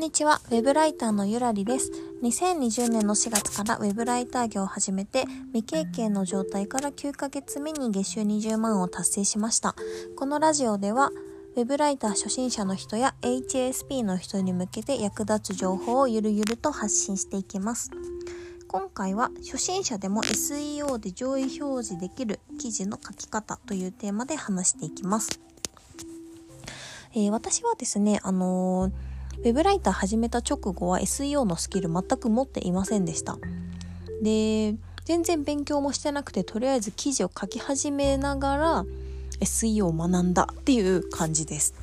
んにちは、ウェブライターのゆらりです。2020年の4月からウェブライター業を始めて、未経験の状態から9ヶ月目に月収20万を達成しました。このラジオでは、ウェブライター初心者の人や HSP の人に向けて役立つ情報をゆるゆると発信していきます。今回は初心者でも SEO で上位表示できる記事の書き方というテーマで話していきます。えー、私はですね、あのーウェブライター始めた直後は SEO のスキル全く持っていませんでした。で、全然勉強もしてなくて、とりあえず記事を書き始めながら SEO を学んだっていう感じです。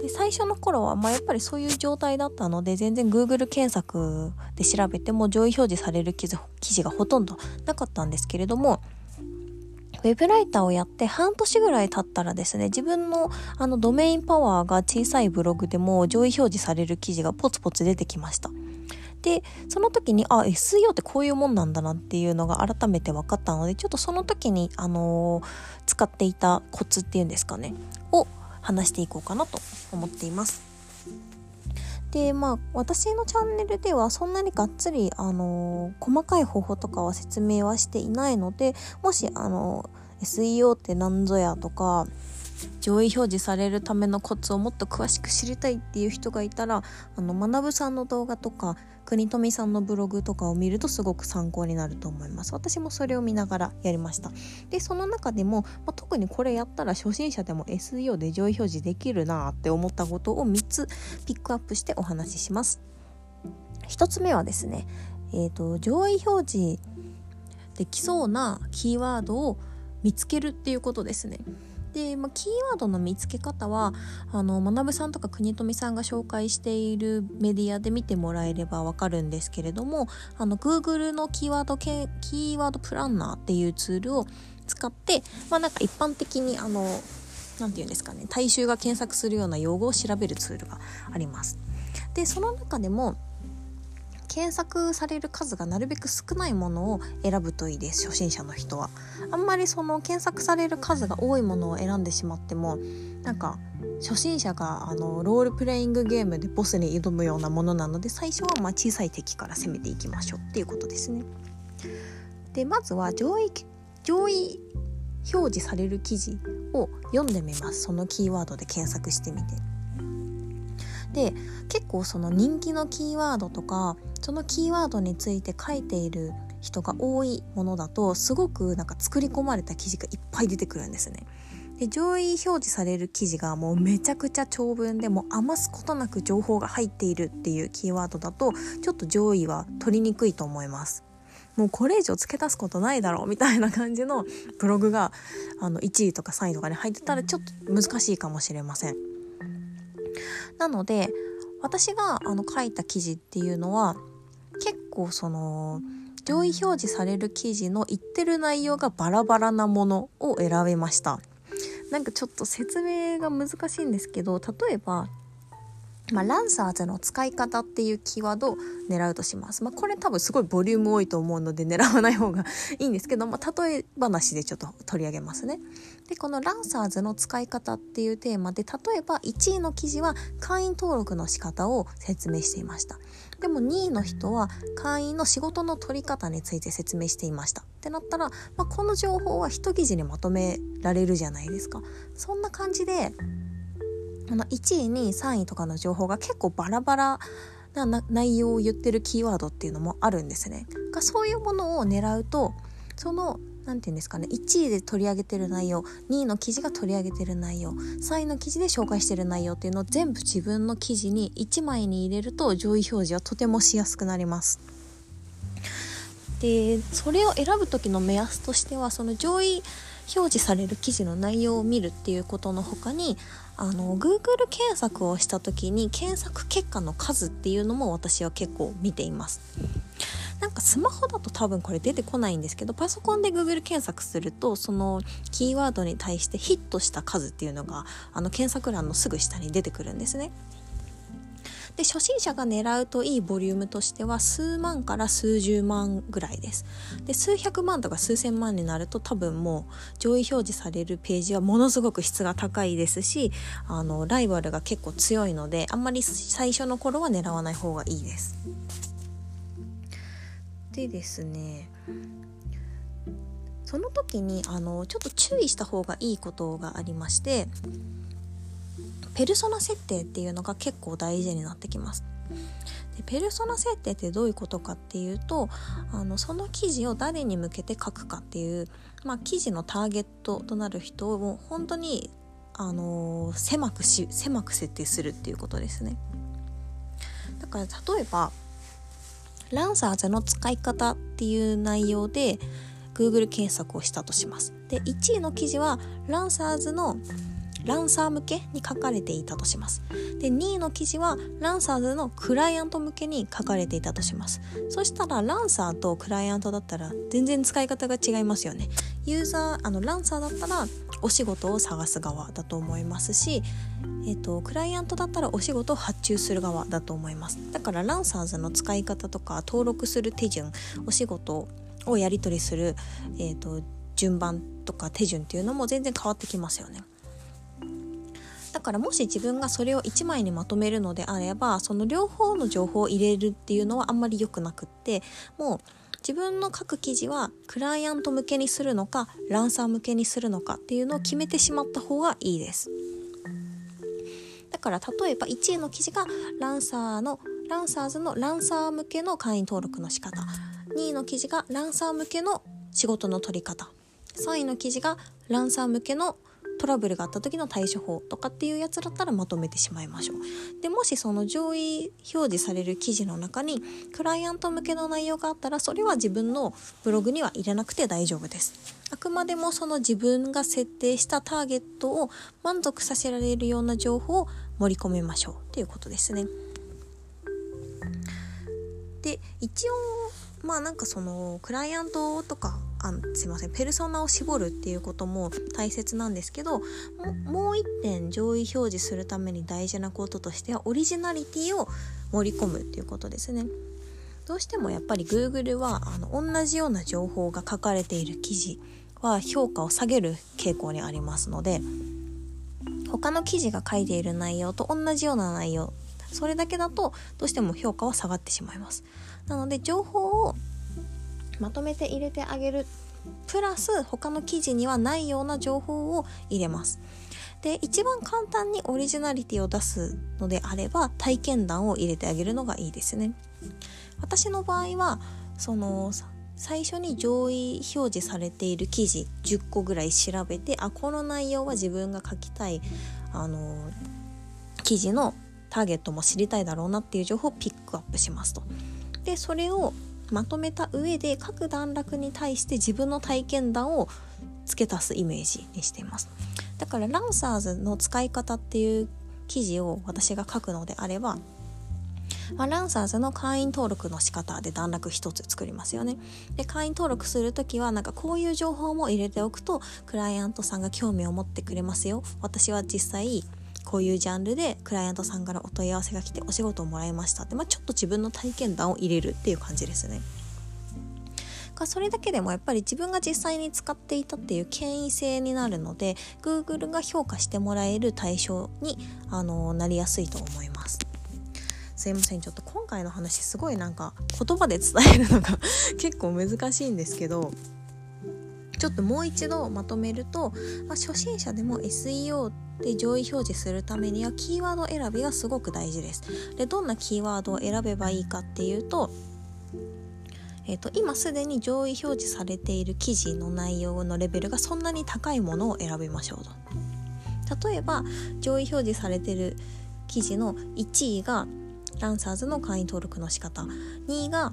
で最初の頃は、まあ、やっぱりそういう状態だったので全然 Google 検索で調べても上位表示される記事がほとんどなかったんですけれどもウェブライターをやって半年ぐらい経ったらですね、自分のあのドメインパワーが小さいブログでも上位表示される記事がポツポツ出てきました。で、その時に、あ、SEO ってこういうもんなんだなっていうのが改めて分かったので、ちょっとその時に、あのー、使っていたコツっていうんですかね、を話していこうかなと思っています。でまあ私のチャンネルではそんなにがっつり、あのー、細かい方法とかは説明はしていないのでもし、あのー、SEO って何ぞやとか上位表示されるためのコツをもっと詳しく知りたいっていう人がいたらあの学さんの動画とか国富さんのブログとかを見るとすごく参考になると思います。私もそれを見ながらやりました。でその中でも、まあ、特にこれやったら初心者でも SEO で上位表示できるなって思ったことを3つピックアップしてお話しします。1つ目はですねえーと上位表示できそうなキーワードを見つけるっていうことですね。で、まあ、キーワードの見つけ方はあの学さんとか国富さんが紹介しているメディアで見てもらえればわかるんですけれどもあの Google のキーワードけキーワードプランナーっていうツールを使って、まあ、なんか一般的にあの何て言うんですかね大衆が検索するような用語を調べるツールがあります。でその中でも検索される数がなるべく少ないものを選ぶといいです初心者の人は。あんまりその検索される数が多いものを選んでしまってもなんか初心者があのロールプレイングゲームでボスに挑むようなものなので最初はま小さい敵から攻めていきましょうっていうことですね。でまずは上位上位表示される記事を読んでみます。そのキーワードで検索してみて。で結構その人気のキーワードとかそのキーワードについて書いている人が多いものだとすごくなんか作り込まれた記事がいっぱい出てくるんですね。で上位表示される記事がもうめちゃくちゃ長文でも余すことなく情報が入っているっていうキーワードだとちょっと上位は取りにくいと思います。もうこれ以上付け足すことないだろうみたいな感じのブログがあの1位とか3位とかに入ってたらちょっと難しいかもしれません。なので私があの書いた記事っていうのは結構その上位表示される記事の言ってる内容がバラバラなものを選びました。なんかちょっと説明が難しいんですけど例えばまあ、ランサーズの使い方っていうキーワードを狙うとします。まあ、これ多分すごいボリューム多いと思うので狙わない方がいいんですけど、まあ、例え話でちょっと取り上げますね。で、このランサーズの使い方っていうテーマで、例えば1位の記事は会員登録の仕方を説明していました。でも2位の人は会員の仕事の取り方について説明していました。ってなったら、まあ、この情報は一記事にまとめられるじゃないですか。そんな感じで、あの1位2位3位とかの情報が結構バラバラな内容を言ってるキーワードっていうのもあるんですね。がそういうものを狙うとその何て言うんですかね1位で取り上げてる内容2位の記事が取り上げてる内容3位の記事で紹介してる内容っていうのを全部自分の記事に1枚に入れると上位表示はとてもしやすくなります。でそれを選ぶ時の目安としてはその上位表示される記事の内容を見るっていうことの他にあの Google 検索をした時に検索結果の数っていうのも私は結構見ています。なんかスマホだと多分これ出てこないんですけどパソコンで Google 検索するとそのキーワードに対してヒットした数っていうのがあの検索欄のすぐ下に出てくるんですね。で初心者が狙うといいボリュームとしては数万から数十万ぐらいです。で数百万とか数千万になると多分もう上位表示されるページはものすごく質が高いですしあのライバルが結構強いのであんまり最初の頃は狙わない方がいいです。でですねその時にあのちょっと注意した方がいいことがありましてペルソナ設定っていうのが結構大事になってきます。でペルソナ設定ってどういうことかっていうとあのその記事を誰に向けて書くかっていう、まあ、記事のターゲットとなる人を本当にあの狭くし狭く設定するっていうことですね。だから例えばランサーズの使い方っていう内容で Google 検索をしたとします。で1位の記事はランサーズのランサー向けに書かれていたとします。で、2位の記事はランサーズのクライアント向けに書かれていたとします。そしたらランサーとクライアントだったら全然使い方が違いますよね。ユーザー、あのランサーだったらお仕事を探す側だと思いますし、えーと、クライアントだったらお仕事を発注する側だと思いますだからランサーズの使い方とか登録する手順お仕事をやり取りする、えーと順番とか手順っていうのも全然変わってきますよね。だからもし自分がそれを1枚にまとめるのであればその両方の情報を入れるっていうのはあんまり良くなくってもう自分の書く記事はクライアント向けにするのかランサー向けにするのかっていうのを決めてしまった方がいいです。だから例えば1位の記事がランサーのランサーズのランサー向けの会員登録の仕方。2位の記事がランサー向けの仕事の取り方。3位の記事がランサー向けのトラブルがあった時の対処法とかっていうやつだったらまとめてしまいましょう。でもしその上位表示される記事の中にクライアント向けの内容があったらそれは自分のブログには入れなくて大丈夫です。あくまでもその自分が設定したターゲットを満足させられるような情報を盛り込めましょうということですね。で一応まあなんかそのクライアントとかあすいませんペルソナを絞るっていうことも大切なんですけどもう一点上位表示するために大事なこととしてはオリジナリティを盛り込むっていうことですね。どうしてもやっぱり Google はあの同じような情報が書かれている記事は評価を下げる傾向にありますので他の記事が書いている内容と同じような内容それだけだとどうしても評価は下がってしまいますなので情報をまとめて入れてあげる。プラス他の記事にはないような情報を入れます。で一番簡単にオリジナリティを出すのであれば体験談を入れてあげるのがいいですね。私の場合はその最初に上位表示されている記事10個ぐらい調べてあこの内容は自分が書きたいあの記事のターゲットも知りたいだろうなっていう情報をピックアップしますと。でそれをまとめた上で各段落に対して自分の体験談を付け足すイメージにしていますだからランサーズの使い方っていう記事を私が書くのであればまあ、ランサーズの会員登録の仕方で段落一つ作りますよね。で、会員登録する時はなんかこういう情報も入れておくとクライアントさんが興味を持ってくれますよ。私は実際こういうジャンルでクライアントさんからお問い合わせが来てお仕事をもらいましたって、まあ、ちょっと自分の体験談を入れるっていう感じですね。それだけでもやっぱり自分が実際に使っていたっていう権威性になるので Google が評価してもらえる対象にあのなりやすいと思います。すいませんちょっと今回の話すごいなんか言葉で伝えるのが 結構難しいんですけどちょっともう一度まとめると、まあ、初心者でも SEO で上位表示するためにはキーワード選びがすごく大事です。でどんなキーワードを選べばいいかっていうと,、えーと、今すでに上位表示されている記事の内容のレベルがそんなに高いものを選びましょうと。例えば上位表示されている記事の1位がランサーズの会員登録の仕方2位が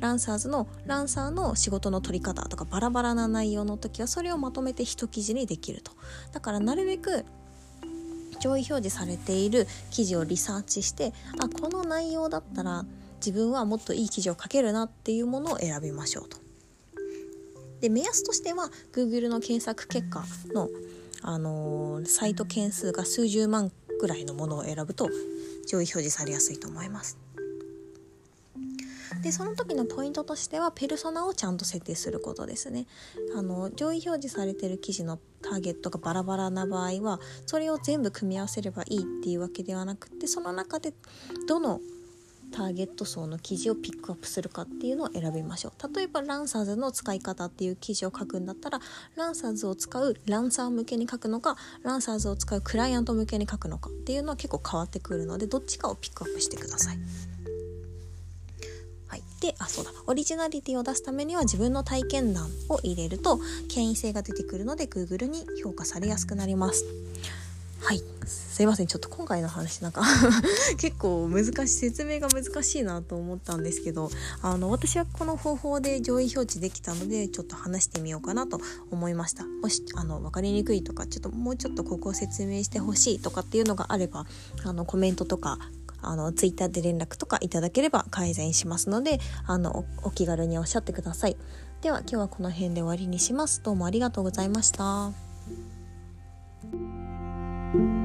ランサーズのランサーの仕事の取り方とかバラバラな内容の時はそれをまとめて一記事にできるとだからなるべく上位表示されている記事をリサーチしてあこの内容だったら自分はもっといい記事を書けるなっていうものを選びましょうと。で目安としては Google の検索結果の、あのー、サイト件数が数十万ぐらいのものを選ぶと上位表示されやすいと思います。でその時のポイントとしてはペルソナをちゃんと設定することですねあの上位表示されてる記事のターゲットがバラバラな場合はそれを全部組み合わせればいいっていうわけではなくてその中でどのターゲット層の記事をピックアップするかっていうのを選びましょう例えばランサーズの使い方っていう記事を書くんだったらランサーズを使うランサー向けに書くのかランサーズを使うクライアント向けに書くのかっていうのは結構変わってくるのでどっちかをピックアップしてください。はい、であそうだオリジナリティを出すためには自分の体験談を入れると権威性が出てくるので Google に評価されやすくなります。はい。すいません。ちょっと今回の話なんか 結構難しい説明が難しいなと思ったんですけどあの私はこの方法で上位表示できたのでちょっと話してみようかなと思いました。もしあの分かりにくいとかちょっともうちょっとここを説明してほしいとかっていうのがあればあのコメントとかあのツイッターで連絡とかいただければ改善しますのであのお気軽におっしゃってください。では今日はこの辺で終わりにします。どうもありがとうございました。You